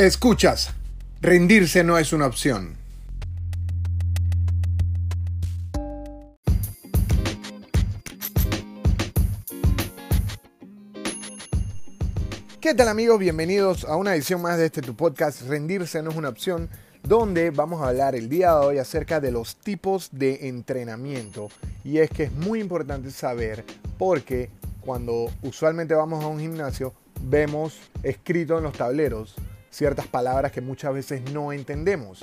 Escuchas, rendirse no es una opción. ¿Qué tal amigos? Bienvenidos a una edición más de este tu podcast, Rendirse no es una opción, donde vamos a hablar el día de hoy acerca de los tipos de entrenamiento. Y es que es muy importante saber porque cuando usualmente vamos a un gimnasio vemos escrito en los tableros ciertas palabras que muchas veces no entendemos.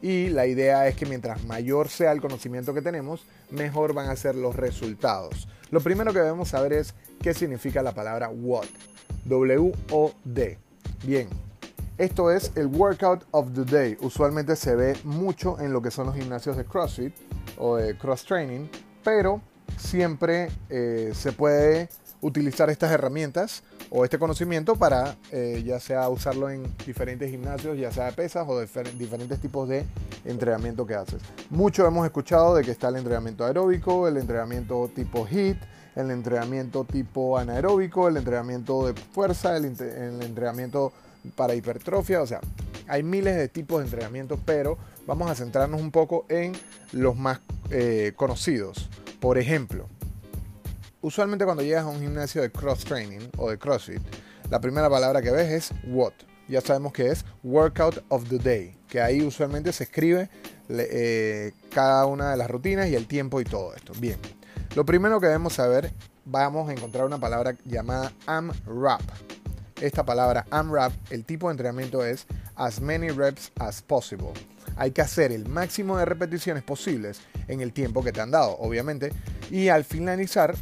Y la idea es que mientras mayor sea el conocimiento que tenemos, mejor van a ser los resultados. Lo primero que debemos saber es qué significa la palabra WOD. W-O-D. Bien, esto es el Workout of the Day. Usualmente se ve mucho en lo que son los gimnasios de CrossFit o de Cross Training, pero siempre eh, se puede utilizar estas herramientas o este conocimiento para eh, ya sea usarlo en diferentes gimnasios, ya sea de pesas o de diferentes tipos de entrenamiento que haces. Mucho hemos escuchado de que está el entrenamiento aeróbico, el entrenamiento tipo HIIT, el entrenamiento tipo anaeróbico, el entrenamiento de fuerza, el, entrenamiento para hipertrofia, o sea, hay miles de tipos de entrenamiento, pero vamos a centrarnos un poco en los más eh, conocidos. Por ejemplo, usualmente cuando llegas a un gimnasio de cross training o de CrossFit, la primera palabra que ves es what. Ya sabemos que es Workout of the Day, que ahí usualmente se escribe eh, cada una de las rutinas y el tiempo y todo esto. Bien, lo primero que debemos saber, vamos a encontrar una palabra llamada AMRAP. Esta palabra AMRAP, el tipo de entrenamiento es as many reps as possible. Hay que hacer el máximo de repeticiones posibles en el tiempo que te han dado, obviamente. Y al finalizar,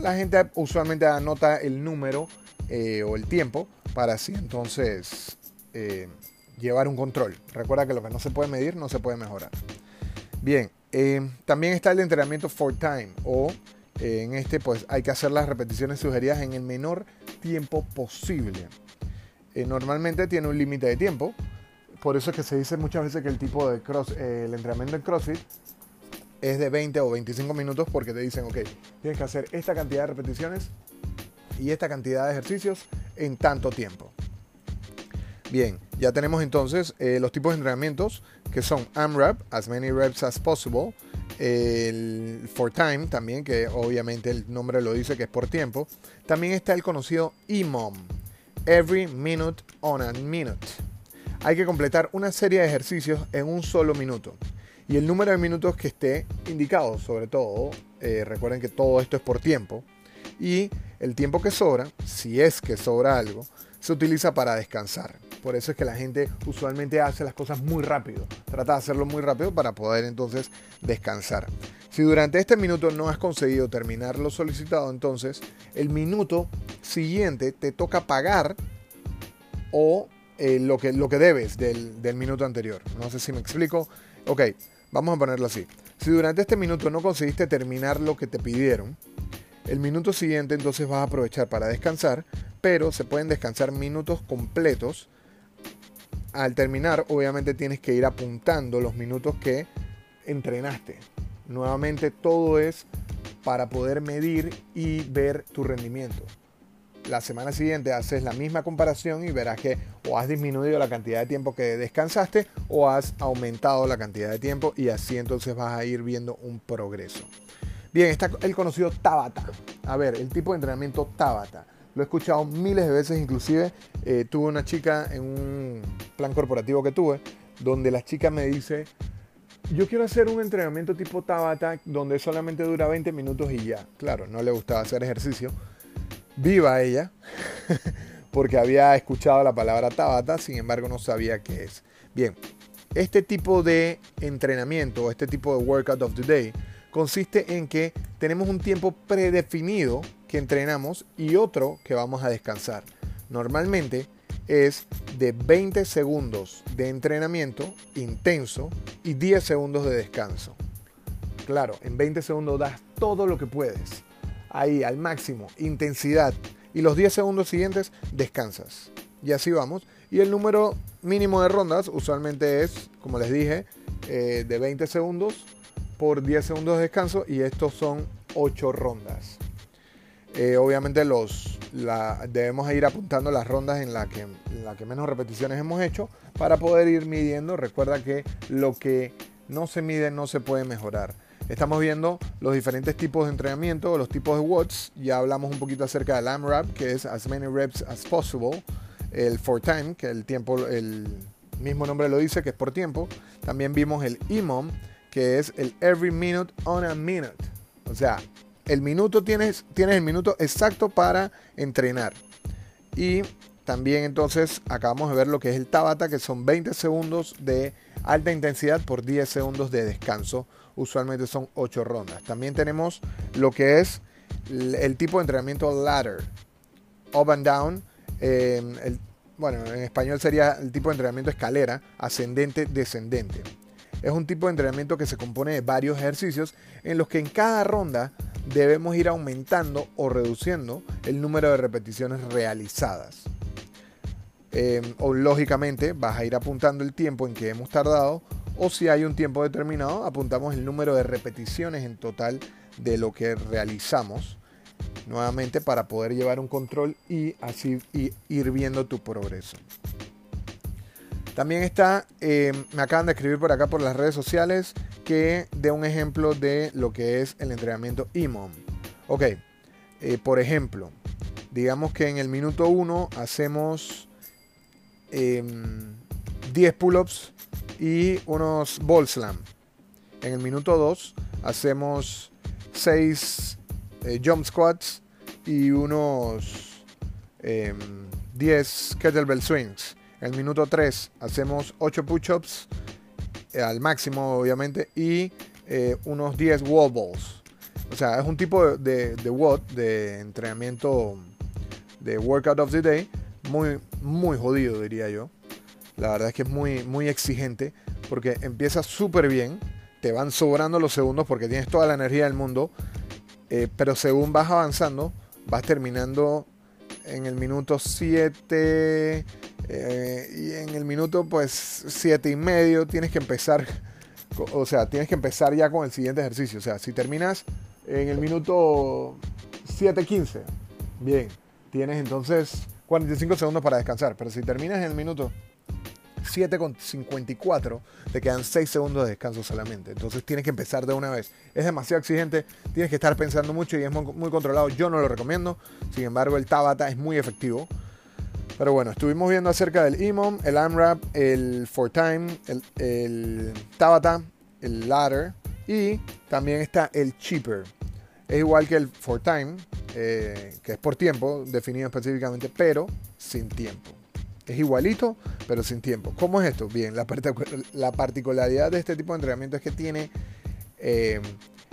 la gente usualmente anota el número eh, o el tiempo para así entonces eh, llevar un control. Recuerda que lo que no se puede medir no se puede mejorar. Bien, eh, también está el entrenamiento for time o en este pues hay que hacer las repeticiones sugeridas en el menor tiempo posible. Normalmente tiene un límite de tiempo, por eso es que se dice muchas veces que el tipo de cross, el entrenamiento en CrossFit es de 20 o 25 minutos porque te dicen, ok, tienes que hacer esta cantidad de repeticiones y esta cantidad de ejercicios en tanto tiempo. Bien, ya tenemos entonces los tipos de entrenamientos que son AMRAP, as many reps as possible, el for time también, que obviamente el nombre lo dice que es por tiempo. También está el conocido EMOM, Every Minute on a Minute. Hay que completar una serie de ejercicios en un solo minuto. Y el número de minutos que esté indicado, sobre todo, eh, recuerden que todo esto es por tiempo. Y el tiempo que sobra, si es que sobra algo, se utiliza para descansar. Por eso es que la gente usualmente hace las cosas muy rápido. Trata de hacerlo muy rápido para poder entonces descansar. Si durante este minuto no has conseguido terminar lo solicitado, entonces el minuto siguiente te toca pagar o eh, lo, que, lo que debes del, del minuto anterior. No sé si me explico. Ok, vamos a ponerlo así. Si durante este minuto no conseguiste terminar lo que te pidieron, el minuto siguiente entonces vas a aprovechar para descansar, pero se pueden descansar minutos completos. Al terminar, obviamente tienes que ir apuntando los minutos que entrenaste. Nuevamente todo es para poder medir y ver tu rendimiento. La semana siguiente haces la misma comparación y verás que o has disminuido la cantidad de tiempo que descansaste o has aumentado la cantidad de tiempo y así entonces vas a ir viendo un progreso. Bien, está el conocido Tabata. A ver, el tipo de entrenamiento Tabata. Lo he escuchado miles de veces, inclusive eh, tuve una chica en un plan corporativo que tuve, donde la chica me dice, yo quiero hacer un entrenamiento tipo Tabata donde solamente dura 20 minutos y ya. Claro, no le gustaba hacer ejercicio. Viva ella, porque había escuchado la palabra Tabata, sin embargo no sabía qué es. Bien, este tipo de entrenamiento, este tipo de workout of the day, consiste en que tenemos un tiempo predefinido que entrenamos y otro que vamos a descansar. Normalmente es de 20 segundos de entrenamiento intenso y 10 segundos de descanso. Claro, en 20 segundos das todo lo que puedes. Ahí al máximo, intensidad. Y los 10 segundos siguientes descansas. Y así vamos. Y el número mínimo de rondas usualmente es, como les dije, eh, de 20 segundos por 10 segundos de descanso y estos son 8 rondas. Eh, obviamente los, debemos ir apuntando las rondas en la, que, la que menos repeticiones hemos hecho para poder ir midiendo. Recuerda que lo que no se mide no se puede mejorar. Estamos viendo los diferentes tipos de entrenamiento, los tipos de watts. Ya hablamos un poquito acerca del AMRAP, que es as many reps as possible. El for time, que el tiempo, el mismo nombre lo dice, que es por tiempo. También vimos el EMOM, que es el every minute on a minute. O sea, el minuto tienes, tienes el minuto exacto para entrenar. Y también entonces acabamos de ver lo que es el Tabata, que son 20 segundos de alta intensidad por 10 segundos de descanso. Usualmente son 8 rondas. También tenemos lo que es el tipo de entrenamiento ladder, up and down. bueno, en español sería el tipo de entrenamiento escalera, ascendente, descendente. Es un tipo de entrenamiento que se compone de varios ejercicios en los que en cada ronda debemos ir aumentando o reduciendo el número de repeticiones realizadas. Em, o lógicamente vas a ir apuntando el tiempo en que hemos tardado o si hay un tiempo determinado apuntamos el número de repeticiones en total de lo que realizamos nuevamente para poder llevar un control y así ir viendo tu progreso. También está, em, me acaban de escribir por acá por las redes sociales que de un ejemplo de lo que es el entrenamiento IMOM. Ok, eh, por ejemplo, digamos que en el minuto 1 hacemos 10 em, pull-ups y unos ball slam. En el minuto 2 hacemos 6 eh, jump squats y unos 10 em, kettlebell swings. En el minuto 3 hacemos 8 push-ups eh, al máximo, obviamente, y eh, unos 10 wall balls. O sea, es un tipo de, de, WOD, de entrenamiento de workout of the day, muy, muy jodido, diría yo. La verdad es que es muy, muy exigente porque empieza súper bien, te van sobrando los segundos porque tienes toda la energía del mundo, eh, pero según vas avanzando, vas terminando en el minuto 7 eh, y en el minuto pues 7 y medio tienes que empezar, o sea, tienes que empezar ya con el siguiente ejercicio. O sea, si terminas en el minuto 7.15, bien, tienes entonces 45 segundos para descansar, pero si terminas en el minuto 7,54, te quedan 6 segundos de descanso solamente. Entonces tienes que empezar de una vez. Es demasiado exigente, tienes que estar pensando mucho y es muy, controlado. Yo no lo recomiendo. Sin embargo, el Tabata es muy efectivo. Pero bueno, estuvimos viendo acerca del EMOM, el AMRAP, el For Time, el, Tabata, el Ladder y también está el Cheaper. Es igual que el For Time, eh, que es por tiempo, definido específicamente, pero sin tiempo. Es igualito, pero sin tiempo. ¿Cómo es esto? Bien, la, particularidad de este tipo de entrenamiento es que tiene. Eh,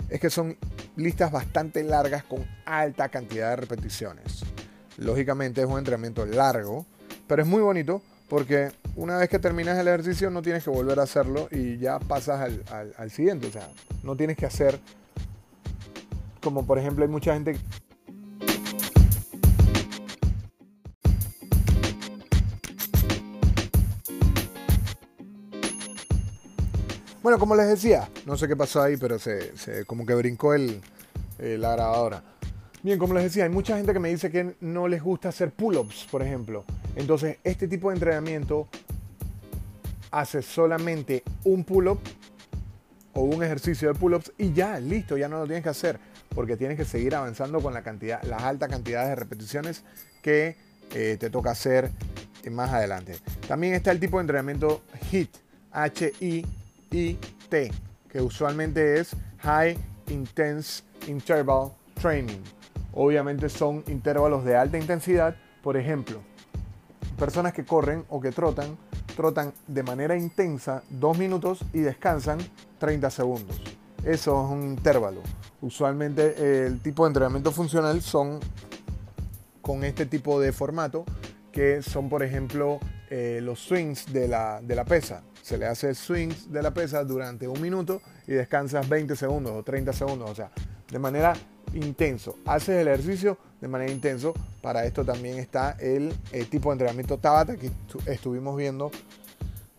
es que son listas bastante largas con alta cantidad de repeticiones. Lógicamente es un entrenamiento largo, pero es muy bonito porque una vez que terminas el ejercicio no tienes que volver a hacerlo y ya pasas al, al siguiente. O sea, no tienes que hacer como por ejemplo hay mucha gente Bueno, como les decía, no sé qué pasó ahí, pero se, como que brincó el, la grabadora. Bien, como les decía, hay mucha gente que me dice que no les gusta hacer pull-ups, por ejemplo. Entonces, este tipo de entrenamiento hace solamente un pull-up o un ejercicio de pull-ups y ya, listo, ya no lo tienes que hacer, porque tienes que seguir avanzando con la cantidad, las altas cantidades de repeticiones que eh, te toca hacer más adelante. También está el tipo de entrenamiento HIT, H-I IT, que usualmente es High Intense Interval Training. Obviamente son intervalos de alta intensidad. Por ejemplo, personas que corren o que trotan, trotan de manera intensa dos minutos y descansan 30 segundos. Eso es un intervalo. Usualmente el tipo de entrenamiento funcional son con este tipo de formato, que son por ejemplo eh, los swings de la, de la pesa se le hace swings de la pesa durante un minuto y descansas 20 segundos o 30 segundos, o sea, de manera intenso. Haces el ejercicio de manera intenso. Para esto también está el, eh, tipo de entrenamiento Tabata que estuvimos viendo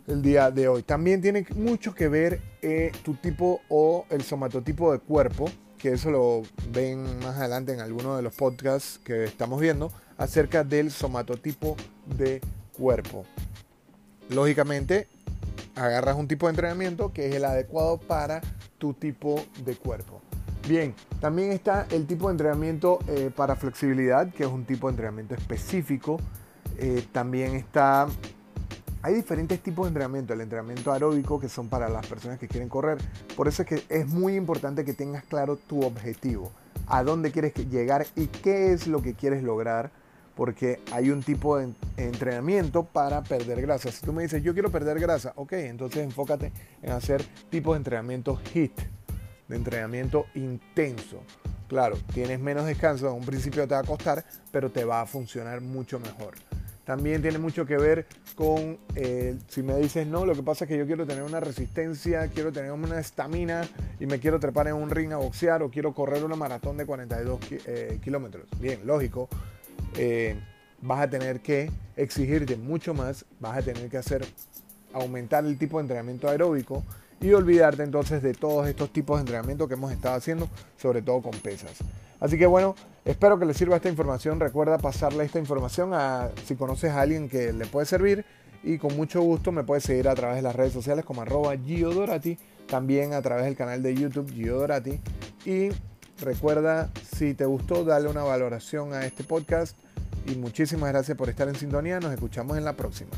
el día de hoy. También tiene mucho que ver eh, tu tipo o el somatotipo de cuerpo, que eso lo ven más adelante en alguno de los podcasts que estamos viendo. acerca del somatotipo de cuerpo. Lógicamente, agarras un tipo de entrenamiento que es el adecuado para tu tipo de cuerpo. Bien, también está el tipo de entrenamiento eh, para flexibilidad, que es un tipo de entrenamiento específico. Eh, también está hay diferentes tipos de entrenamiento. El entrenamiento aeróbico, que son para las personas que quieren correr. Por eso es que es muy importante que tengas claro tu objetivo. A dónde quieres llegar y qué es lo que quieres lograr. Porque hay un tipo de entrenamiento para perder grasa. Si tú me dices, yo quiero perder grasa, ok, entonces enfócate en hacer tipos de entrenamiento HIT, de entrenamiento intenso. Claro, tienes menos descanso, en un principio te va a costar, pero te va a funcionar mucho mejor. También tiene mucho que ver con, eh, si me dices, no, lo que pasa es que yo quiero tener una resistencia, quiero tener una estamina y me quiero trepar en un ring a boxear o quiero correr una maratón de 42 eh, kilómetros. Bien, lógico, eh, vas a tener que exigirte mucho más, vas a tener que hacer, aumentar el tipo de entrenamiento aeróbico y olvidarte entonces de todos estos tipos de entrenamiento que hemos estado haciendo, sobre todo con pesas. Así que bueno, espero que les sirva esta información. Recuerda pasarle esta información a si conoces a alguien que le puede servir y con mucho gusto me puedes seguir a través de las redes sociales como arroba Dorati, también a través del canal de YouTube Gio Dorati. Y recuerda, si te gustó, dale una valoración a este podcast y muchísimas gracias por estar en sintonía. Nos escuchamos en la próxima.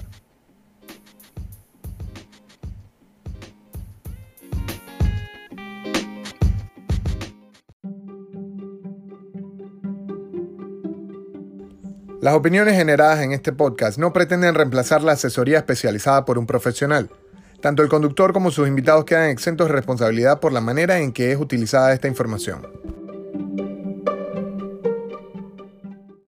Las opiniones generadas en este podcast no pretenden reemplazar la asesoría especializada por un profesional. Tanto el conductor como sus invitados quedan exentos de responsabilidad por la manera en que es utilizada esta información.